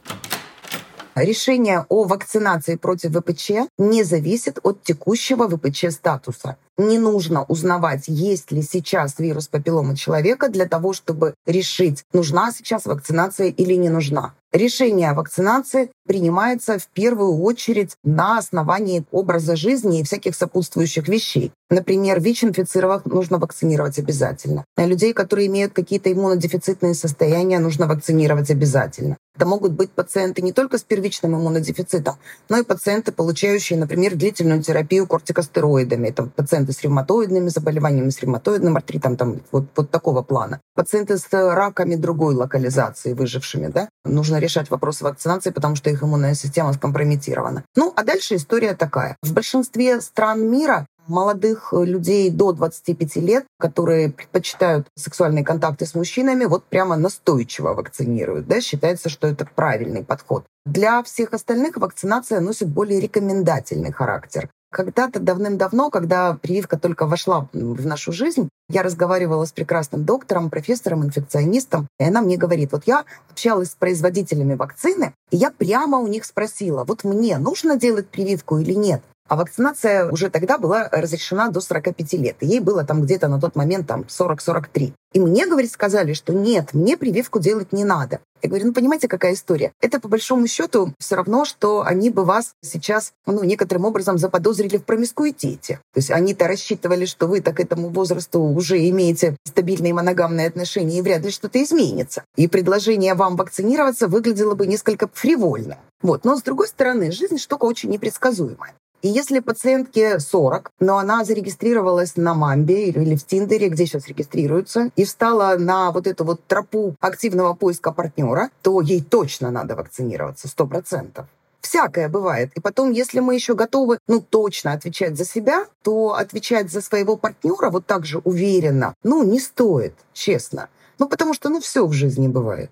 Решение о вакцинации против ВПЧ не зависит от текущего ВПЧ статуса. Не нужно узнавать, есть ли сейчас вирус папиллома человека для того, чтобы решить, нужна сейчас вакцинация или не нужна. Решение о вакцинации принимается в первую очередь на основании образа жизни и всяких сопутствующих вещей. Например, ВИЧ-инфицированных нужно вакцинировать обязательно. А людей, которые имеют какие-то иммунодефицитные состояния, нужно вакцинировать обязательно. Это могут быть пациенты не только с первичным иммунодефицитом, но и пациенты, получающие, например, длительную терапию кортикостероидами. Это пациенты с ревматоидными заболеваниями, с ревматоидным артритом, там, вот, вот такого плана. Пациенты с раками другой локализации, выжившими, да, нужно решать вопросы вакцинации, потому что их иммунная система скомпрометирована. Ну, а дальше история такая. В большинстве стран мира молодых людей до 25 лет, которые предпочитают сексуальные контакты с мужчинами, вот прямо настойчиво вакцинируют. Да? Считается, что это правильный подход. Для всех остальных вакцинация носит более рекомендательный характер. Когда-то давным-давно, когда прививка только вошла в нашу жизнь, я разговаривала с прекрасным доктором, профессором, инфекционистом, и она мне говорит, вот я общалась с производителями вакцины, и я прямо у них спросила, вот мне нужно делать прививку или нет? А вакцинация уже тогда была разрешена до 45 лет. ей было там где-то на тот момент там 40-43. И мне, говорит, сказали, что нет, мне прививку делать не надо. Я говорю, ну понимаете, какая история? Это по большому счету все равно, что они бы вас сейчас, ну, некоторым образом заподозрили в промискуитете. То есть они-то рассчитывали, что вы так этому возрасту уже имеете стабильные моногамные отношения, и вряд ли что-то изменится. И предложение вам вакцинироваться выглядело бы несколько фривольно. Вот. Но, с другой стороны, жизнь штука очень непредсказуемая. И если пациентке 40, но она зарегистрировалась на Мамбе или в Тиндере, где сейчас регистрируются, и встала на вот эту вот тропу активного поиска партнера, то ей точно надо вакцинироваться, 100%. Всякое бывает. И потом, если мы еще готовы, ну, точно отвечать за себя, то отвечать за своего партнера вот так же уверенно, ну, не стоит, честно. Ну, потому что, ну, все в жизни бывает.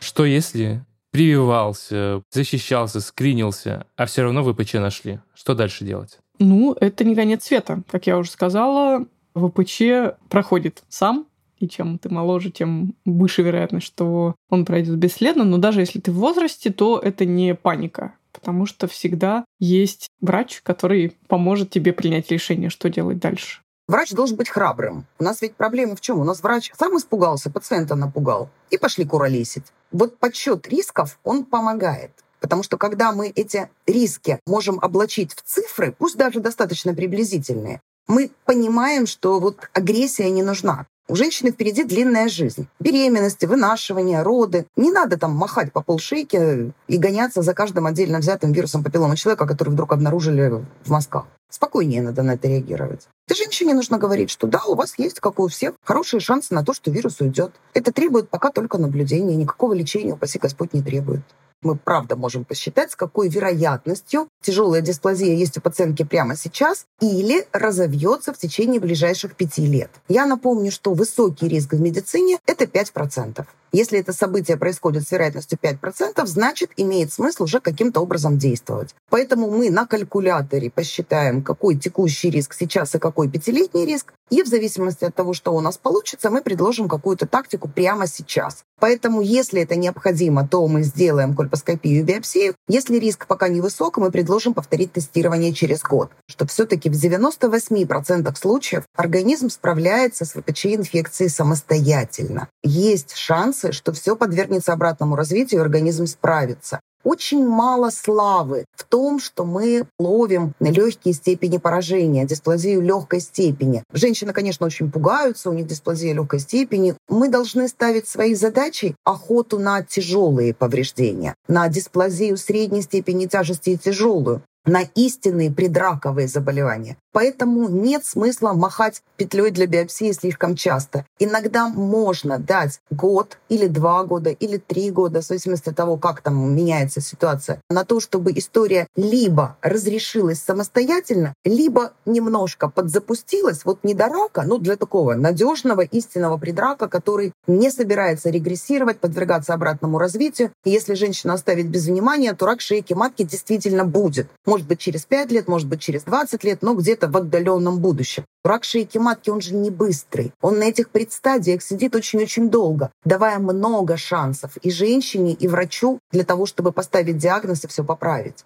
Что если прививался, защищался, скринился, а все равно ВПЧ нашли. Что дальше делать? Ну, это не конец света. Как я уже сказала, ВПЧ проходит сам, и чем ты моложе, тем выше вероятность, что он пройдет бесследно. Но даже если ты в возрасте, то это не паника, потому что всегда есть врач, который поможет тебе принять решение, что делать дальше. Врач должен быть храбрым. У нас ведь проблема в чем? У нас врач сам испугался, пациента напугал, и пошли куролесить. Вот подсчет рисков, он помогает. Потому что когда мы эти риски можем облачить в цифры, пусть даже достаточно приблизительные, мы понимаем, что вот агрессия не нужна. У женщины впереди длинная жизнь. Беременности, вынашивания, роды. Не надо там махать по полшейки и гоняться за каждым отдельно взятым вирусом папиллома человека, который вдруг обнаружили в мозгах. Спокойнее надо на это реагировать. Ты женщине нужно говорить, что да, у вас есть, как у всех, хорошие шансы на то, что вирус уйдет. Это требует пока только наблюдения, никакого лечения, упаси Господь, не требует мы правда можем посчитать, с какой вероятностью тяжелая дисплазия есть у пациентки прямо сейчас или разовьется в течение ближайших пяти лет. Я напомню, что высокий риск в медицине – это 5%. Если это событие происходит с вероятностью 5%, значит, имеет смысл уже каким-то образом действовать. Поэтому мы на калькуляторе посчитаем, какой текущий риск сейчас и какой пятилетний риск, и в зависимости от того, что у нас получится, мы предложим какую-то тактику прямо сейчас. Поэтому, если это необходимо, то мы сделаем кольпоскопию и биопсию. Если риск пока невысок, мы предложим повторить тестирование через год. Что все-таки в 98% случаев организм справляется с ВПЧ-инфекцией самостоятельно. Есть шансы, что все подвергнется обратному развитию, и организм справится очень мало славы в том, что мы ловим легкие степени поражения, дисплазию легкой степени. Женщины, конечно, очень пугаются, у них дисплазия легкой степени. Мы должны ставить своей задачей охоту на тяжелые повреждения, на дисплазию средней степени тяжести и тяжелую на истинные предраковые заболевания. Поэтому нет смысла махать петлей для биопсии слишком часто. Иногда можно дать год или два года или три года, в зависимости от того, как там меняется ситуация, на то, чтобы история либо разрешилась самостоятельно, либо немножко подзапустилась, вот не до рака, но для такого надежного истинного предрака, который не собирается регрессировать, подвергаться обратному развитию. И если женщина оставить без внимания, то рак шейки матки действительно будет. Может быть, через 5 лет, может быть, через 20 лет, но где-то в отдаленном будущем. Рак шейки матки, он же не быстрый. Он на этих предстадиях сидит очень-очень долго, давая много шансов и женщине, и врачу для того, чтобы поставить диагноз и все поправить.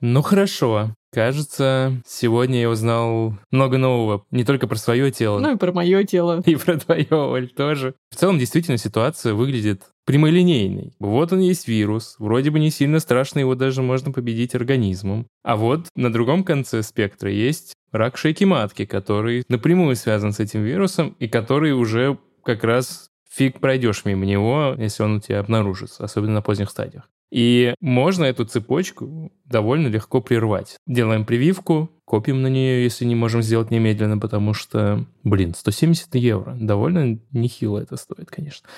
Ну хорошо. Кажется, сегодня я узнал много нового. Не только про свое тело. Ну и про мое тело. И про твое, Оль, тоже. В целом, действительно, ситуация выглядит прямолинейной. Вот он есть вирус, вроде бы не сильно страшно, его даже можно победить организмом. А вот на другом конце спектра есть рак шейки матки, который напрямую связан с этим вирусом и который уже как раз фиг пройдешь мимо него, если он у тебя обнаружится, особенно на поздних стадиях. И можно эту цепочку довольно легко прервать. Делаем прививку, копим на нее, если не можем сделать немедленно, потому что, блин, 170 евро. Довольно нехило это стоит, конечно.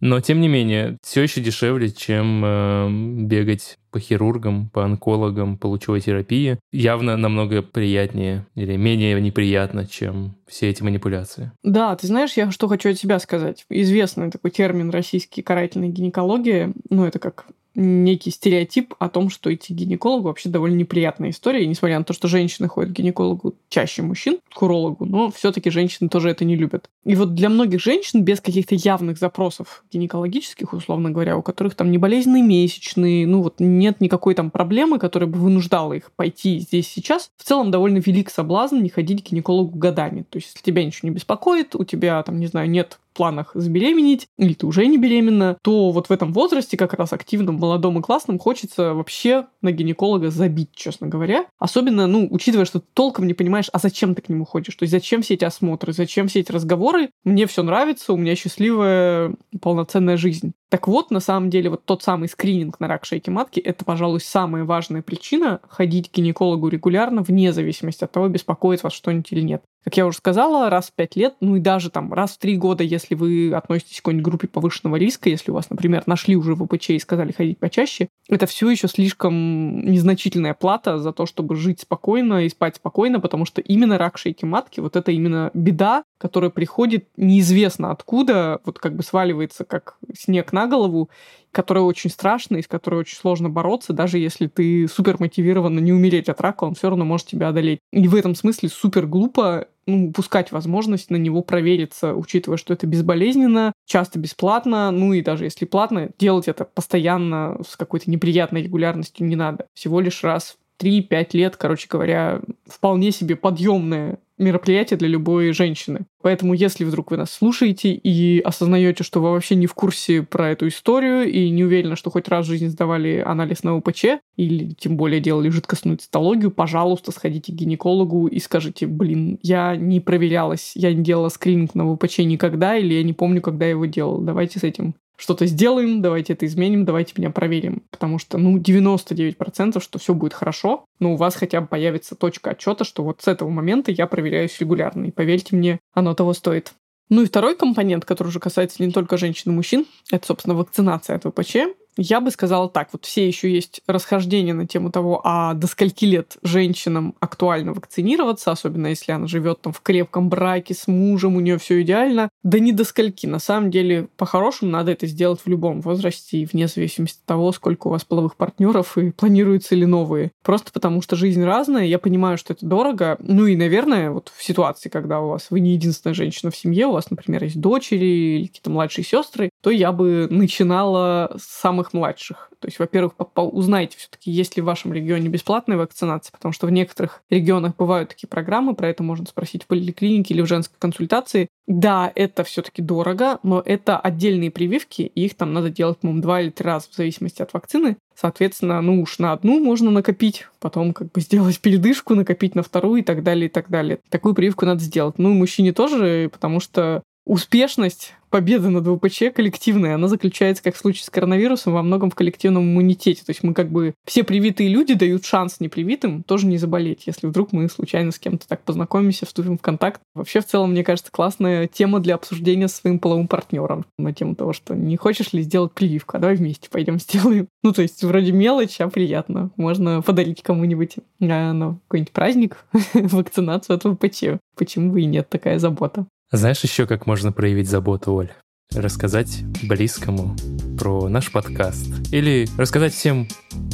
Но, тем не менее, все еще дешевле, чем э, бегать по хирургам, по онкологам, по лучевой терапии. Явно намного приятнее или менее неприятно, чем все эти манипуляции. Да, ты знаешь, я что хочу от себя сказать. Известный такой термин российский карательная гинекология, ну, это как некий стереотип о том, что идти к гинекологу вообще довольно неприятная история. И несмотря на то, что женщины ходят к гинекологу чаще мужчин, к урологу, но все-таки женщины тоже это не любят. И вот для многих женщин без каких-то явных запросов гинекологических, условно говоря, у которых там не болезненные месячные, ну вот нет никакой там проблемы, которая бы вынуждала их пойти здесь сейчас, в целом довольно велик соблазн не ходить к гинекологу годами. То есть, если тебя ничего не беспокоит, у тебя там, не знаю, нет планах забеременеть, или ты уже не беременна, то вот в этом возрасте как раз активным, молодом и классным хочется вообще на гинеколога забить, честно говоря. Особенно, ну, учитывая, что ты толком не понимаешь, а зачем ты к нему ходишь? То есть зачем все эти осмотры, зачем все эти разговоры? Мне все нравится, у меня счастливая полноценная жизнь. Так вот, на самом деле, вот тот самый скрининг на рак шейки матки – это, пожалуй, самая важная причина ходить к гинекологу регулярно, вне зависимости от того, беспокоит вас что-нибудь или нет. Как я уже сказала, раз в пять лет, ну и даже там раз в три года, если вы относитесь к какой-нибудь группе повышенного риска, если у вас, например, нашли уже ВПЧ и сказали ходить почаще, это все еще слишком незначительная плата за то, чтобы жить спокойно и спать спокойно, потому что именно рак шейки матки, вот это именно беда, которая приходит неизвестно откуда, вот как бы сваливается как снег на голову, которая очень страшная, и с которой очень сложно бороться, даже если ты супер мотивирована не умереть от рака, он все равно может тебя одолеть. И в этом смысле супер глупо ну, упускать возможность на него провериться, учитывая, что это безболезненно, часто бесплатно, ну и даже если платно, делать это постоянно с какой-то неприятной регулярностью не надо. Всего лишь раз 3-5 лет, короче говоря, вполне себе подъемное мероприятие для любой женщины. Поэтому, если вдруг вы нас слушаете и осознаете, что вы вообще не в курсе про эту историю и не уверены, что хоть раз в жизни сдавали анализ на УПЧ или тем более делали жидкостную цитологию, пожалуйста, сходите к гинекологу и скажите, блин, я не проверялась, я не делала скрининг на УПЧ никогда или я не помню, когда я его делал. Давайте с этим что-то сделаем, давайте это изменим, давайте меня проверим. Потому что, ну, 99% что все будет хорошо, но у вас хотя бы появится точка отчета, что вот с этого момента я проверяюсь регулярно. И поверьте мне, оно того стоит. Ну и второй компонент, который уже касается не только женщин и мужчин, это, собственно, вакцинация от ВПЧ. Я бы сказала так, вот все еще есть расхождения на тему того, а до скольки лет женщинам актуально вакцинироваться, особенно если она живет там в крепком браке с мужем, у нее все идеально. Да не до скольки. На самом деле, по-хорошему, надо это сделать в любом возрасте и вне зависимости от того, сколько у вас половых партнеров и планируются ли новые. Просто потому что жизнь разная, я понимаю, что это дорого. Ну и, наверное, вот в ситуации, когда у вас вы не единственная женщина в семье, у вас, например, есть дочери или какие-то младшие сестры, то я бы начинала с самых самых младших. То есть, во-первых, узнайте все-таки, есть ли в вашем регионе бесплатная вакцинация, потому что в некоторых регионах бывают такие программы, про это можно спросить в поликлинике или в женской консультации. Да, это все-таки дорого, но это отдельные прививки, и их там надо делать, по-моему, два или три раза в зависимости от вакцины. Соответственно, ну уж на одну можно накопить, потом как бы сделать передышку, накопить на вторую и так далее, и так далее. Такую прививку надо сделать. Ну и мужчине тоже, потому что успешность победа над ВПЧ коллективная, она заключается, как в случае с коронавирусом, во многом в коллективном иммунитете. То есть мы как бы все привитые люди дают шанс непривитым тоже не заболеть, если вдруг мы случайно с кем-то так познакомимся, вступим в контакт. Вообще, в целом, мне кажется, классная тема для обсуждения с своим половым партнером на тему того, что не хочешь ли сделать прививку, а давай вместе пойдем сделаем. Ну, то есть вроде мелочь, а приятно. Можно подарить кому-нибудь а, на какой-нибудь праздник вакцинацию от ВПЧ. Почему бы и нет, такая забота. Знаешь еще, как можно проявить заботу, Оль? Рассказать близкому про наш подкаст. Или рассказать всем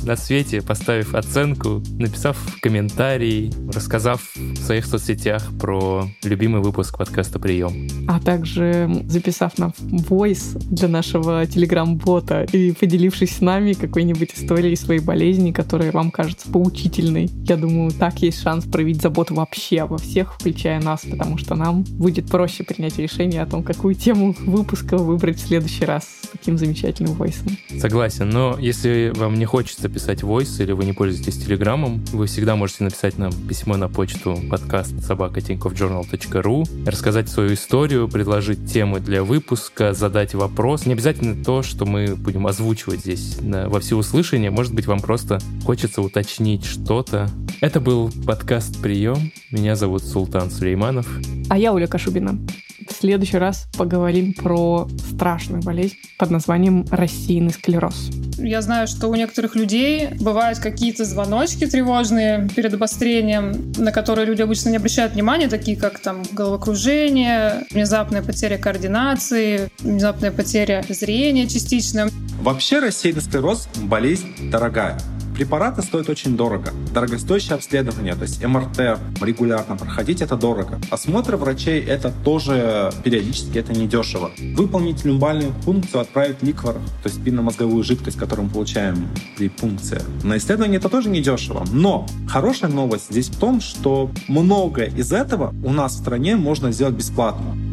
на свете, поставив оценку, написав комментарий, рассказав в своих соцсетях про любимый выпуск подкаста «Прием». А также записав на voice для нашего телеграм-бота и поделившись с нами какой-нибудь историей своей болезни, которая вам кажется поучительной. Я думаю, так есть шанс проявить заботу вообще обо всех, включая нас, потому что нам будет проще принять решение о том, какую тему выпуска выбрать в следующий раз таким замечательным войсом. Согласен, но если вам не хочется писать войс или вы не пользуетесь Телеграмом, вы всегда можете написать нам письмо на почту подкаст собакатинковjournal.ru, рассказать свою историю, предложить темы для выпуска, задать вопрос. Не обязательно то, что мы будем озвучивать здесь на, во всеуслышание. Может быть, вам просто хочется уточнить что-то. Это был подкаст «Прием». Меня зовут Султан Сулейманов. А я Оля Кашубина. В следующий раз поговорим про страшную болезнь под названием рассеянный склероз. Я знаю, что у некоторых людей бывают какие-то звоночки тревожные перед обострением, на которые люди обычно не обращают внимания, такие как там головокружение, внезапная потеря координации, внезапная потеря зрения частично. Вообще рассеянный склероз – болезнь дорогая. Препараты стоят очень дорого. Дорогостоящее обследование, то есть МРТ регулярно проходить это дорого. Осмотры врачей это тоже периодически это недешево. Выполнить люмбальную пункцию, отправить ликвор, то есть спинномозговую жидкость, которую мы получаем при пункции. На исследование это тоже недешево. Но хорошая новость здесь в том, что многое из этого у нас в стране можно сделать бесплатно.